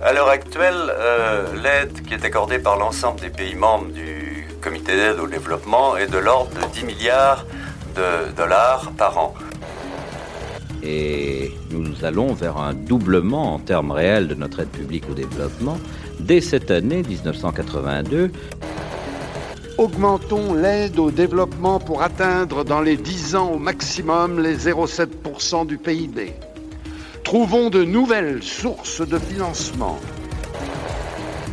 À l'heure actuelle, euh, l'aide qui est accordée par l'ensemble des pays membres du comité d'aide au développement est de l'ordre de 10 milliards de dollars par an. Et nous allons vers un doublement en termes réels de notre aide publique au développement dès cette année 1982. Augmentons l'aide au développement pour atteindre dans les 10 ans au maximum les 0,7% du PIB. Trouvons de nouvelles sources de financement.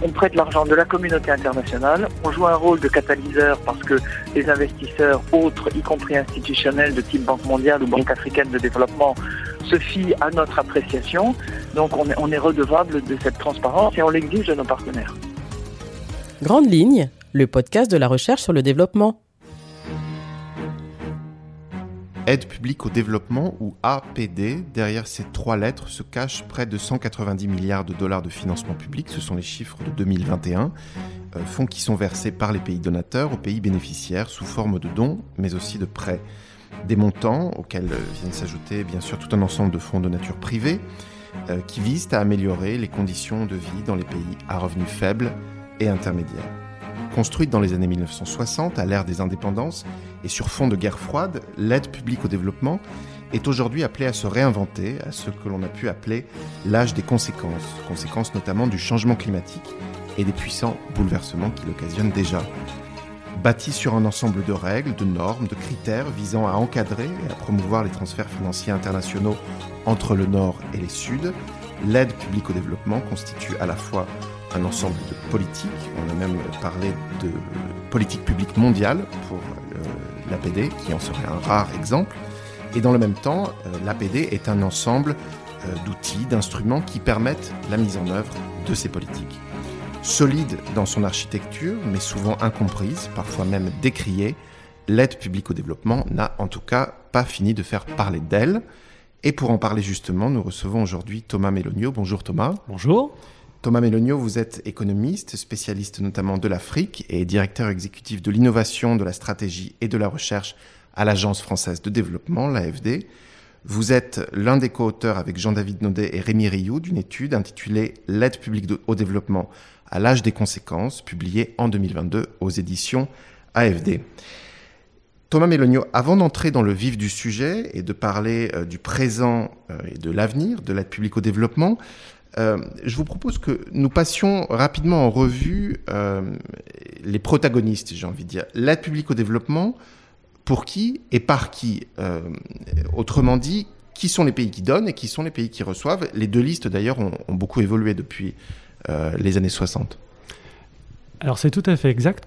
On prête l'argent de la communauté internationale, on joue un rôle de catalyseur parce que les investisseurs autres, y compris institutionnels de type Banque mondiale ou Banque africaine de développement, se fient à notre appréciation. Donc on est, on est redevable de cette transparence et on l'exige de nos partenaires. Grande ligne, le podcast de la recherche sur le développement. Aide publique au développement ou APD, derrière ces trois lettres se cachent près de 190 milliards de dollars de financement public, ce sont les chiffres de 2021, euh, fonds qui sont versés par les pays donateurs aux pays bénéficiaires sous forme de dons mais aussi de prêts. Des montants auxquels viennent s'ajouter bien sûr tout un ensemble de fonds de nature privée euh, qui visent à améliorer les conditions de vie dans les pays à revenus faibles et intermédiaires. Construite dans les années 1960, à l'ère des indépendances, et sur fond de guerre froide, l'aide publique au développement est aujourd'hui appelée à se réinventer à ce que l'on a pu appeler l'âge des conséquences, conséquences notamment du changement climatique et des puissants bouleversements qui l'occasionnent déjà. Bâtie sur un ensemble de règles, de normes, de critères visant à encadrer et à promouvoir les transferts financiers internationaux entre le Nord et les Suds, l'aide publique au développement constitue à la fois un ensemble de politiques. On a même parlé de politique publique mondiale pour l'APD, qui en serait un rare exemple. Et dans le même temps, euh, l'APD est un ensemble euh, d'outils, d'instruments qui permettent la mise en œuvre de ces politiques. Solide dans son architecture, mais souvent incomprise, parfois même décriée, l'aide publique au développement n'a en tout cas pas fini de faire parler d'elle. Et pour en parler justement, nous recevons aujourd'hui Thomas Mélonio. Bonjour Thomas. Bonjour. Thomas Mélonio, vous êtes économiste, spécialiste notamment de l'Afrique et directeur exécutif de l'innovation, de la stratégie et de la recherche à l'Agence française de développement, l'AFD. Vous êtes l'un des co-auteurs avec Jean-David Naudet et Rémi Rioux d'une étude intitulée L'aide publique au développement à l'âge des conséquences, publiée en 2022 aux éditions AFD. Thomas Mélonio, avant d'entrer dans le vif du sujet et de parler euh, du présent euh, et de l'avenir de l'aide publique au développement, euh, je vous propose que nous passions rapidement en revue euh, les protagonistes, j'ai envie de dire. L'aide publique au développement, pour qui et par qui euh, Autrement dit, qui sont les pays qui donnent et qui sont les pays qui reçoivent Les deux listes, d'ailleurs, ont, beaucoup évolué depuis les années 60. Alors c'est tout à fait exact.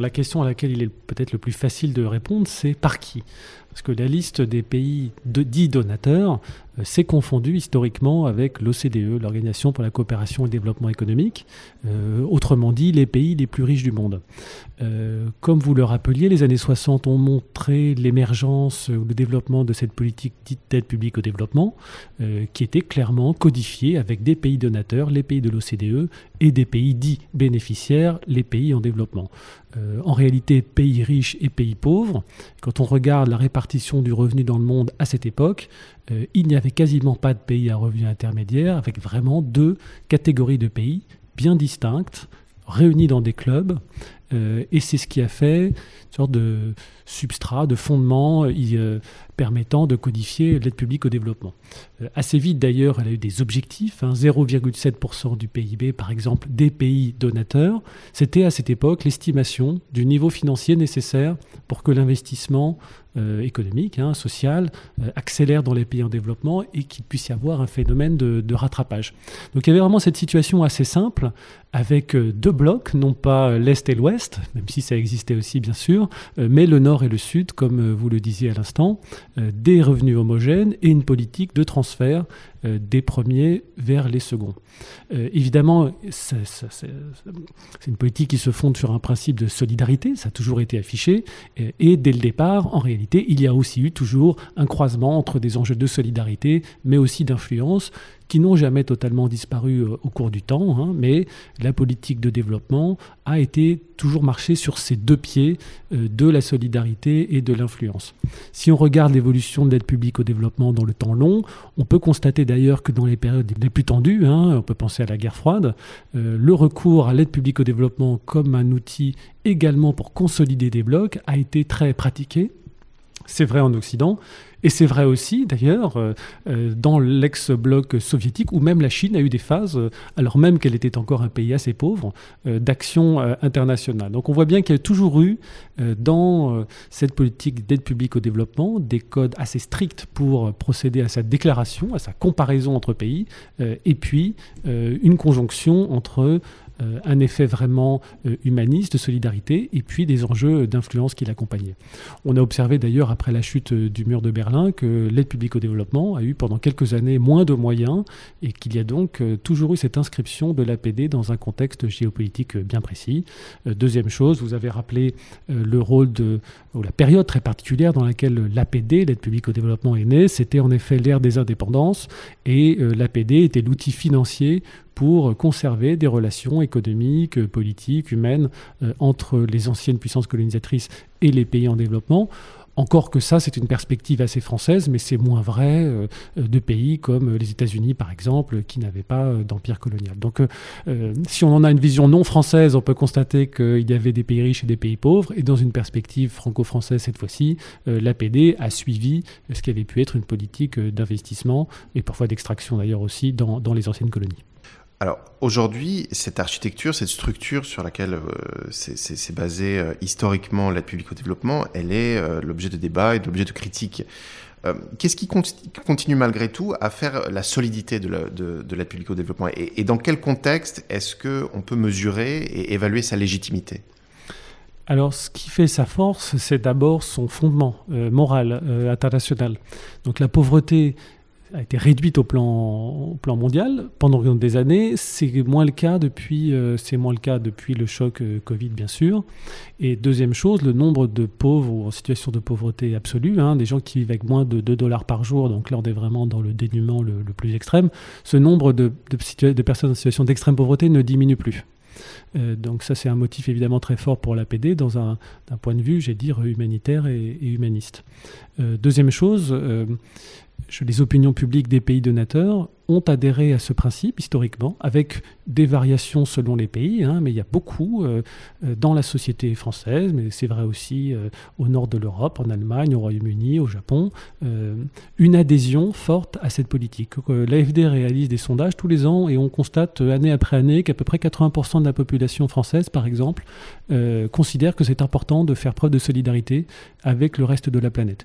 La question à laquelle il est peut-être le plus facile de répondre, c'est par qui? Parce que la liste des pays dits donateurs euh, s'est confondue historiquement avec l'OCDE, l'Organisation pour la coopération et le développement économique, euh, autrement dit les pays les plus riches du monde. Euh, comme vous le rappeliez, les années 60 ont montré l'émergence ou le développement de cette politique dite d'aide publique au développement, euh, qui était clairement codifiée avec des pays donateurs, les pays de l'OCDE, et des pays dits bénéficiaires, les pays en développement. Euh, en réalité, pays riches et pays pauvres, quand on regarde la répartition du revenu dans le monde à cette époque, euh, il n'y avait quasiment pas de pays à revenu intermédiaire, avec vraiment deux catégories de pays bien distinctes, réunis dans des clubs, euh, et c'est ce qui a fait une sorte de substrat, de fondement. Euh, permettant de codifier l'aide publique au développement. Euh, assez vite d'ailleurs, elle a eu des objectifs, hein, 0,7% du PIB par exemple des pays donateurs. C'était à cette époque l'estimation du niveau financier nécessaire pour que l'investissement euh, économique, hein, social, euh, accélère dans les pays en développement et qu'il puisse y avoir un phénomène de, rattrapage. Donc il y avait vraiment cette situation assez simple avec deux blocs, non pas l'Est et l'Ouest, même si ça existait aussi bien sûr, mais le Nord et le Sud, comme vous le disiez à l'instant, des revenus homogènes et une politique de transfert des premiers vers les seconds. évidemment, c'est une politique qui se fonde sur un principe de solidarité, ça a toujours été affiché, et dès le départ, en réalité, il y a aussi eu toujours un croisement entre des enjeux de solidarité, mais aussi d'influence, qui n'ont jamais totalement disparu au cours du temps, hein, mais la politique de développement a été toujours marché sur ces deux pieds euh, de la solidarité et de l'influence. Si on regarde l'évolution de l'aide publique au développement dans le temps long, on peut constater d'ailleurs que dans les périodes les plus tendues, hein, on peut penser à la guerre froide, euh, le recours à l'aide publique au développement comme un outil également pour consolider des blocs a été très pratiqué. C'est vrai en Occident, et c'est vrai aussi, d'ailleurs, euh, euh, dans l'ex-bloc soviétique, où même la Chine a eu des phases, euh, alors même qu'elle était encore un pays assez pauvre, d'action internationale. Donc on voit bien qu'il y a toujours eu, dans cette politique d'aide publique au développement, des codes assez stricts pour procéder à sa déclaration, à sa comparaison entre pays, et puis une conjonction entre un effet vraiment euh, humaniste, de solidarité, et puis des enjeux d'influence qui l'accompagnaient. On a observé d'ailleurs après la chute euh, du mur de Berlin que l'aide publique au développement a eu pendant quelques années moins de moyens et qu'il y a donc toujours eu cette inscription de l'APD dans un contexte géopolitique bien précis. Deuxième chose, vous avez rappelé le rôle de, la période très particulière dans laquelle l'APD, l'aide publique au développement, est née. C'était en effet l'ère des indépendances et l'APD était l'outil financier pour conserver des relations économiques, politiques, humaines euh, entre les anciennes puissances colonisatrices et les pays en développement. Encore que ça, c'est une perspective assez française, mais c'est moins vrai euh, de pays comme les États-Unis, par exemple, qui n'avaient pas euh, d'empire colonial. Donc, si on en a une vision non française, on peut constater qu'il y avait des pays riches et des pays pauvres, et dans une perspective franco-française cette fois-ci, l'APD a suivi ce qui avait pu être une politique d'investissement, et parfois d'extraction d'ailleurs aussi, dans les anciennes colonies. Alors aujourd'hui, cette architecture, cette structure sur laquelle euh, c'est basé euh, historiquement l'aide publique au développement, elle est euh, l'objet de débat et de l'objet de critique. Qu'est-ce qui continue malgré tout à faire la solidité de l'aide publique au développement? Et, dans quel contexte est-ce qu'on peut mesurer et évaluer sa légitimité? Alors, ce qui fait sa force, c'est d'abord son fondement moral international. Donc, la pauvreté a été réduite au plan, mondial pendant des années. C'est moins le cas depuis, euh, c'est moins le cas depuis le choc euh, Covid, bien sûr. Et deuxième chose, le nombre de pauvres ou en situation de pauvreté absolue, hein, des gens qui vivent avec moins de 2 dollars par jour, donc là on est vraiment dans le dénuement le, plus extrême, ce nombre de, de, personnes en situation d'extrême pauvreté ne diminue plus. Euh, donc ça c'est un motif évidemment très fort pour l'APD dans un, point de vue, j'ai dire, humanitaire et, humaniste. deuxième chose, les opinions publiques des pays donateurs ont adhéré à ce principe historiquement, avec des variations selon les pays, hein, mais il y a beaucoup euh, euh, dans la société française, mais c'est vrai aussi euh, au nord de l'Europe, en Allemagne, au Royaume-Uni, au Japon, une adhésion forte à cette politique. L'AFD réalise des sondages tous les ans et on constate année après année qu'à peu près 80% de la population française, par exemple, considère que c'est important de faire preuve de solidarité avec le reste de la planète.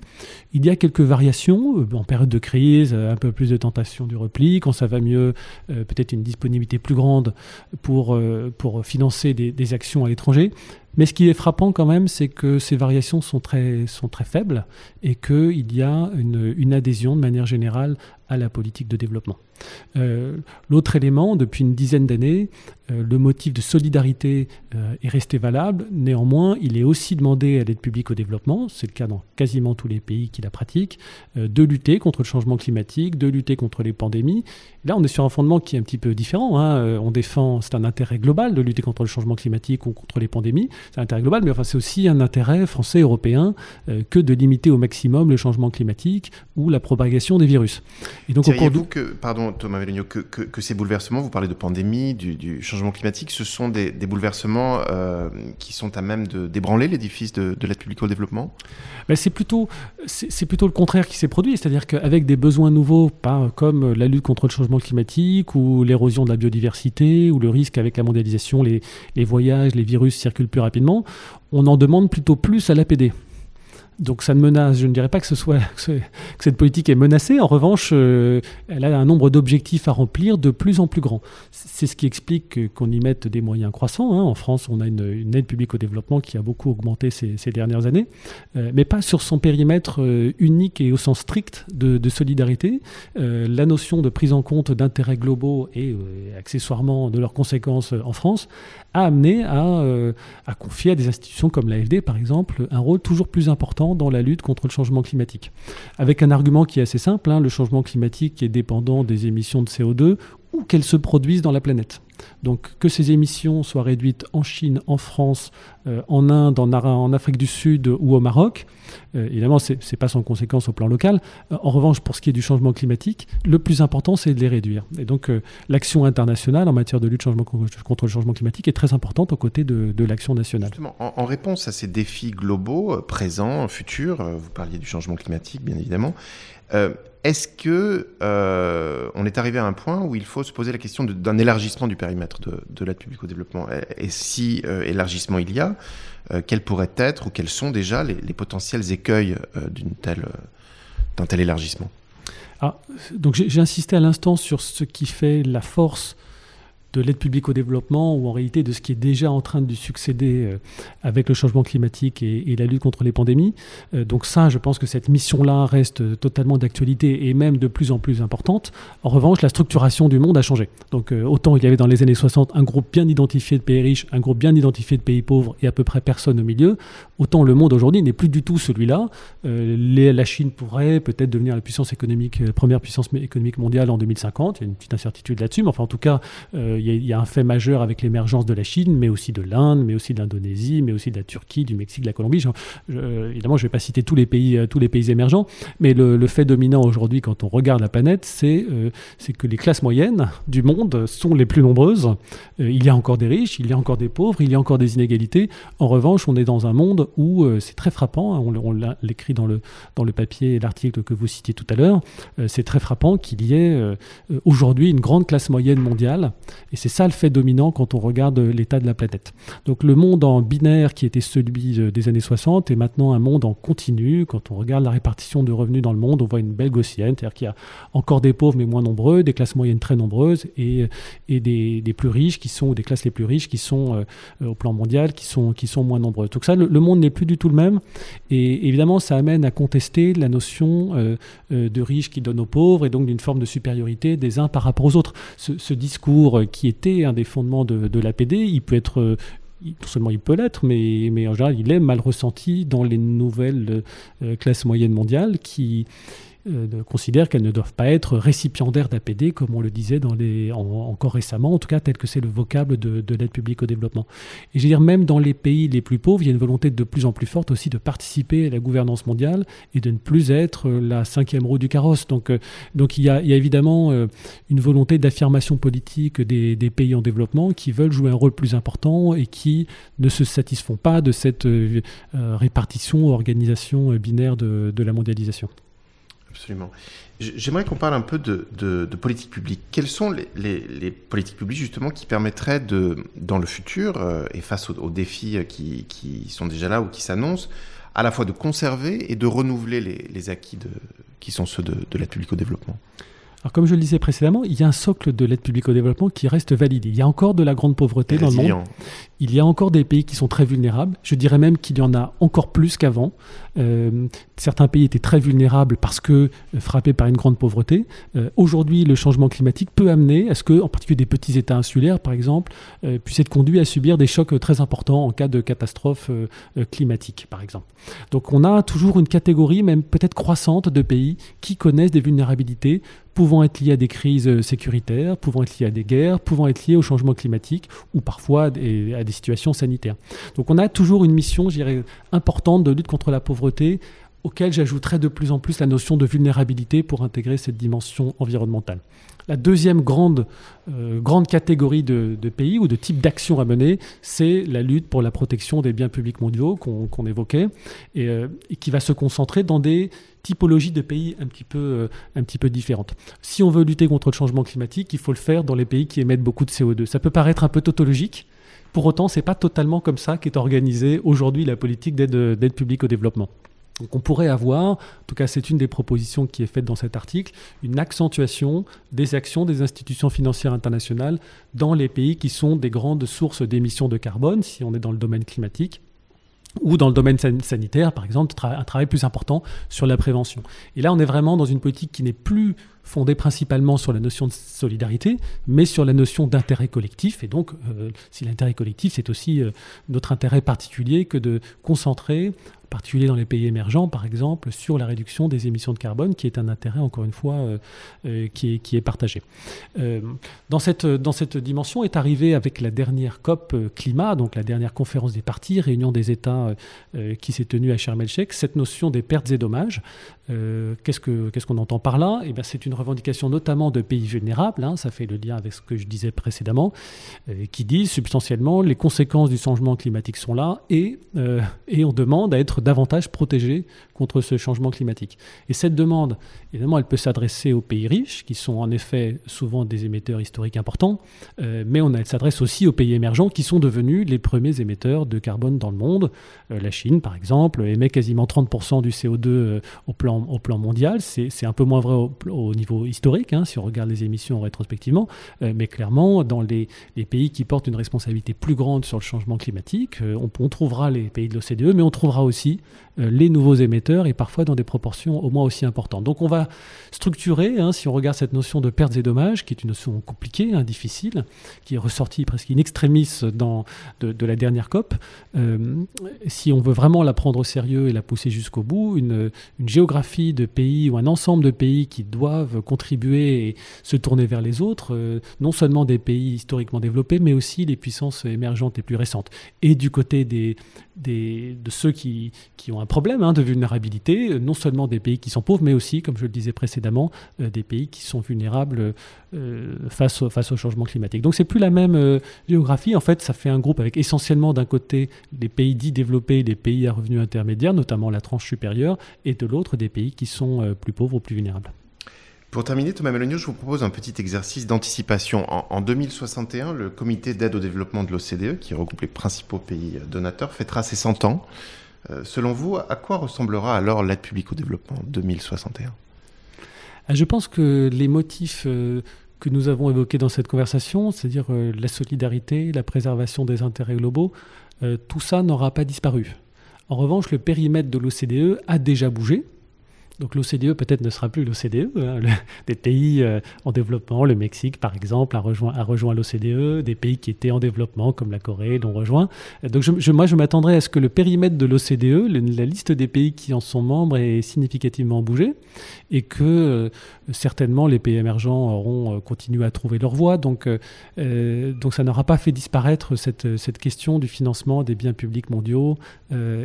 Il y a quelques variations, en période de crise, un peu plus de tentation du repli, quand ça va mieux, euh, peut-être une disponibilité plus grande pour, euh, financer des actions à l'étranger. Mais ce qui est frappant quand même, c'est que ces variations sont très, faibles et qu'il y a une, une, adhésion de manière générale à la politique de développement. Euh, l'autre élément, depuis une dizaine d'années, euh, le motif de solidarité euh, est resté valable. Néanmoins, il est aussi demandé à l'aide publique au développement, c'est le cas dans quasiment tous les pays qui la pratiquent, de lutter contre le changement climatique, de lutter contre les pandémies. Là, on est sur un fondement qui est un petit peu différent. Hein. On défend, c'est un intérêt global de lutter contre le changement climatique ou contre les pandémies. C'est un intérêt global, mais enfin, c'est aussi un intérêt français, européen, que de limiter au maximum le changement climatique ou la propagation des virus. Et donc, vous que, pardon Thomas Véligno, que, que, ces bouleversements, vous parlez de pandémie, du, changement climatique, ce sont des, bouleversements euh, qui sont à même de d'ébranler l'édifice de, l'aide publique au développement? Ben, C'est plutôt, c'est plutôt le contraire qui s'est produit, c'est-à-dire qu'avec des besoins nouveaux, pas comme la lutte contre le changement climatique ou l'érosion de la biodiversité ou le risque avec la mondialisation, les, les voyages, les virus circulent plus rapidement, on en demande plutôt plus à l'APD. Donc ça ne menace, je ne dirais pas que ce soit que, cette politique est menacée. En revanche, euh, elle a un nombre d'objectifs à remplir de plus en plus grand. C'est ce qui explique qu'on y mette des moyens croissants. Hein. En France, on a une, aide publique au développement qui a beaucoup augmenté ces, dernières années, euh, mais pas sur son périmètre euh, unique et au sens strict de, solidarité. la notion de prise en compte d'intérêts globaux et accessoirement de leurs conséquences en France a amené à, à confier à des institutions comme l'AFD, par exemple, un rôle toujours plus important dans la lutte contre le changement climatique. Avec un argument qui est assez simple, hein, le changement climatique est dépendant des émissions de CO2 ou qu'elles se produisent dans la planète. Donc que ces émissions soient réduites en Chine, en France, euh, en Inde, en, en, Afrique du Sud ou au Maroc, euh, évidemment, ce n'est pas sans conséquence au plan local. Euh, en revanche, pour ce qui est du changement climatique, le plus important, c'est de les réduire. Et donc, l'action internationale en matière de lutte contre le changement climatique est très importante aux côtés de, l'action nationale. Justement, en, réponse à ces défis globaux, présents, futurs, vous parliez du changement climatique, bien évidemment, est-ce que euh, on est arrivé à un point où il faut se poser la question d'un élargissement du périmètre de, l'aide publique au développement? Et si euh, élargissement il y a, euh, quels pourraient être ou quels sont déjà les, potentiels écueils d'un tel élargissement? Ah, Donc j'ai insisté à l'instant sur ce qui fait la force de l'aide publique au développement ou en réalité de ce qui est déjà en train de succéder euh, avec le changement climatique et, la lutte contre les pandémies. Euh, donc ça, je pense que cette mission-là reste totalement d'actualité et même de plus en plus importante. En revanche, la structuration du monde a changé. Donc euh, autant il y avait dans les années 60 un groupe bien identifié de pays riches, un groupe bien identifié de pays pauvres et à peu près personne au milieu, autant le monde aujourd'hui n'est plus du tout celui-là. la Chine pourrait peut-être devenir la puissance économique, première puissance économique mondiale en 2050. Il y a une petite incertitude là-dessus, mais enfin en tout cas, y, a un fait majeur avec l'émergence de la Chine, mais aussi de l'Inde, mais aussi de l'Indonésie, mais aussi de la Turquie, du Mexique, de la Colombie. évidemment, je ne vais pas citer tous les pays, euh, émergents, mais le, fait dominant aujourd'hui, quand on regarde la planète, euh, c'est que les classes moyennes du monde sont les plus nombreuses. Euh, il y a encore des riches, il y a encore des pauvres, il y a encore des inégalités. En revanche, on est dans un monde où c'est très frappant. Hein, on, l'écrit dans le, dans le papier et l'article que vous citiez tout à l'heure. c'est très frappant qu'il y ait aujourd'hui une grande classe moyenne mondiale et c'est ça le fait dominant quand on regarde l'état de la planète. Donc le monde en binaire qui était celui euh, des années 60 est maintenant un monde en continu. Quand on regarde la répartition de revenus dans le monde, on voit une belle gaussienne, c'est-à-dire qu'il y a encore des pauvres mais moins nombreux, des classes moyennes très nombreuses et, et des, plus riches qui sont, ou des classes les plus riches qui sont euh, au plan mondial qui sont, qui sont moins nombreux. Donc ça, le, monde n'est plus du tout le même. Et évidemment, ça amène à contester la notion euh, de riches qui donnent aux pauvres et donc d'une forme de supériorité des uns par rapport aux autres. Ce, ce discours qui était un des fondements de, l'APD. Il peut être euh, non seulement il peut l'être, mais, en général, il est mal ressenti dans les nouvelles euh, classes moyennes mondiales qui, considèrent qu'elles ne doivent pas être récipiendaires d'APD, comme on le disait encore récemment, en tout cas tel que c'est le vocable de, l'aide publique au développement. Et je veux dire, même dans les pays les plus pauvres, il y a une volonté de plus en plus forte aussi de participer à la gouvernance mondiale et de ne plus être la cinquième roue du carrosse. Donc, euh, donc il, y a, évidemment euh, une volonté d'affirmation politique des, pays en développement qui veulent jouer un rôle plus important et qui ne se satisfont pas de cette répartition, organisation binaire de la mondialisation. Absolument. J'aimerais qu'on parle un peu de, politique publique. Quelles sont les, politiques publiques justement qui permettraient de, dans le futur euh, et face aux, défis qui, qui, sont déjà là ou qui s'annoncent, à la fois de conserver et de renouveler les, acquis de, qui sont ceux de, de l'aide publique au développement? Alors, comme je le disais précédemment, il y a un socle de l'aide publique au développement qui reste valide. Il y a encore de la grande pauvreté dans le monde. Il y a encore des pays qui sont très vulnérables. Je dirais même qu'il y en a encore plus qu'avant. Euh, certains pays étaient très vulnérables parce que euh, frappés par une grande pauvreté. Euh, aujourd'hui, le changement climatique peut amener à ce que, en particulier des petits États insulaires, par exemple, puissent être conduits à subir des chocs très importants en cas de catastrophe climatique, par exemple. Donc, on a toujours une catégorie, même peut-être croissante, de pays qui connaissent des vulnérabilités pouvant être liées à des crises sécuritaires, pouvant être liées à des guerres, pouvant être liées au changement climatique ou parfois à des, situations sanitaires. Donc on a toujours une mission, je dirais, importante de lutte contre la pauvreté, auquel j'ajouterais de plus en plus la notion de vulnérabilité pour intégrer cette dimension environnementale. La deuxième grande, euh, grande catégorie de, pays ou de type d'action à mener, c'est la lutte pour la protection des biens publics mondiaux qu'on évoquait euh, et, qui va se concentrer dans des typologies de pays un petit, peu, euh, un petit peu différentes. Si on veut lutter contre le changement climatique, il faut le faire dans les pays qui émettent beaucoup de CO2. Ça peut paraître un peu tautologique, pour autant, ce n'est pas totalement comme ça qu'est organisée aujourd'hui la politique d'aide publique au développement. Donc on pourrait avoir, en tout cas c'est une des propositions qui est faite dans cet article, une accentuation des actions des institutions financières internationales dans les pays qui sont des grandes sources d'émissions de carbone, si on est dans le domaine climatique, ou dans le domaine sanitaire, par exemple, un travail plus important sur la prévention. Et là, on est vraiment dans une politique qui n'est plus fondée principalement sur la notion de solidarité, mais sur la notion d'intérêt collectif. Et donc, euh, si l'intérêt collectif, c'est aussi euh, notre intérêt particulier que de concentrer particulier dans les pays émergents, par exemple, sur la réduction des émissions de carbone, qui est un intérêt, encore une fois, euh, euh, qui, est, qui, est, partagé. Euh, dans, cette, dans cette dimension est arrivée avec la dernière COP climat, donc la dernière conférence des partis, réunion des États qui s'est tenue à Sharm cette notion des pertes et dommages. qu'est-ce, que, qu'est-ce qu'on entend par là? Eh C'est une revendication notamment de pays vulnérables, hein, ça fait le lien avec ce que je disais précédemment, qui disent substantiellement les conséquences du changement climatique sont là et, et on demande à être davantage protégés contre ce changement climatique. Et cette demande, évidemment, elle peut s'adresser aux pays riches, qui sont en effet souvent des émetteurs historiques importants, euh, mais on, elle s'adresse aussi aux pays émergents, qui sont devenus les premiers émetteurs de carbone dans le monde. Euh, la Chine, par exemple, émet quasiment 30% du CO2 euh, au, plan, mondial. C'est un peu moins vrai au, niveau historique, hein, si on regarde les émissions rétrospectivement, mais clairement, dans les, pays qui portent une responsabilité plus grande sur le changement climatique, on trouvera les pays de l'OCDE, mais on trouvera aussi euh, les nouveaux émetteurs et parfois dans des proportions au moins aussi importantes. Donc on va structurer, hein, si on regarde cette notion de pertes et dommages, qui est une notion compliquée, hein, difficile, qui est ressortie presque in extremis dans, de, la dernière COP, euh, si on veut vraiment la prendre au sérieux et la pousser jusqu'au bout, une, une, géographie de pays ou un ensemble de pays qui doivent contribuer et se tourner vers les autres, euh, non seulement des pays historiquement développés, mais aussi les puissances émergentes et plus récentes. Et du côté des, des, de ceux qui, qui ont un problème hein, de vulnérabilité, euh, non seulement des pays qui sont pauvres, mais aussi, comme je le disais précédemment, euh, des pays qui sont vulnérables euh, face, au, changement climatique. Donc c'est plus la même géographie. En fait, ça fait un groupe avec essentiellement d'un côté des pays dits développés, des pays à revenus intermédiaires, notamment la tranche supérieure, et de l'autre des pays qui sont plus pauvres ou plus vulnérables. Pour terminer, Thomas Melonio, je vous propose un petit exercice d'anticipation. En, 2061, le comité d'aide au développement de l'OCDE, qui regroupe les principaux pays donateurs, fêtera ses 100 ans. Euh, selon vous, à quoi ressemblera alors l'aide publique au développement 2061 ah, Je pense que les motifs euh, que nous avons évoqués dans cette conversation, c'est-à-dire euh, la solidarité, la préservation des intérêts globaux, tout ça n'aura pas disparu. En revanche, le périmètre de l'OCDE a déjà bougé. Donc l'OCDE peut-être ne sera plus l'OCDE. Hein, des pays euh, en développement, le Mexique par exemple, a rejoint, l'OCDE. Des pays qui étaient en développement comme la Corée l'ont rejoint. Donc je, moi je m'attendrais à ce que le périmètre de l'OCDE, la liste des pays qui en sont membres, ait significativement bougé et que euh, certainement les pays émergents auront euh, continué à trouver leur voie. Donc, donc ça n'aura pas fait disparaître cette, cette question du financement des biens publics mondiaux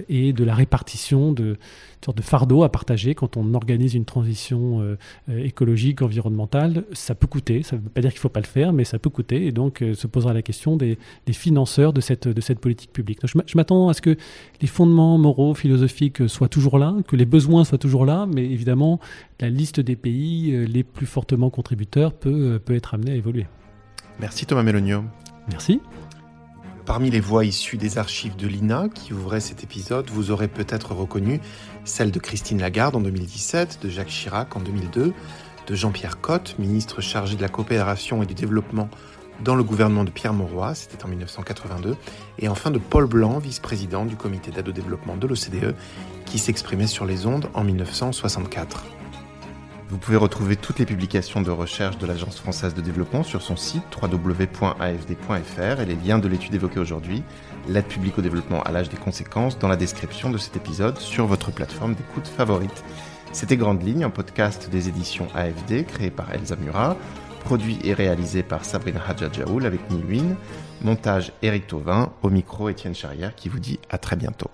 et de la répartition de sorte de fardeau à partager quand on organise une transition euh, euh, écologique, environnementale. Ça peut coûter, ça ne veut pas dire qu'il ne faut pas le faire, mais ça peut coûter. Et donc euh, se posera la question des, financeurs de cette, de cette politique publique. je m'attends à ce que les fondements moraux, philosophiques soient toujours là, que les besoins soient toujours là, mais évidemment, la liste des pays les plus fortement contributeurs peut, peut être amenée à évoluer. Merci Thomas Melonio. Merci. Parmi les voix issues des archives de l'INA qui ouvraient cet épisode, vous aurez peut-être reconnu celle de Christine Lagarde en 2017, de Jacques Chirac en 2002, de Jean-Pierre Cotte, ministre chargé de la coopération et du développement dans le gouvernement de Pierre Mauroy, c'était en 1982, et enfin de Paul Blanc, vice-président du comité d'aide au développement de l'OCDE, qui s'exprimait sur les ondes en 1964. Vous pouvez retrouver toutes les publications de recherche de l'Agence française de développement sur son site www.afd.fr et les liens de l'étude évoquée aujourd'hui, l'aide publique au développement à l'âge des conséquences, dans la description de cet épisode sur votre plateforme d'écoute favorite. C'était Grande Ligne, un podcast des éditions AFD créé par Elsa Murat, produit et réalisé par Sabrina Hadjadjaoul avec Nilwin, montage Eric Tauvin, au micro Étienne Charrière qui vous dit à très bientôt.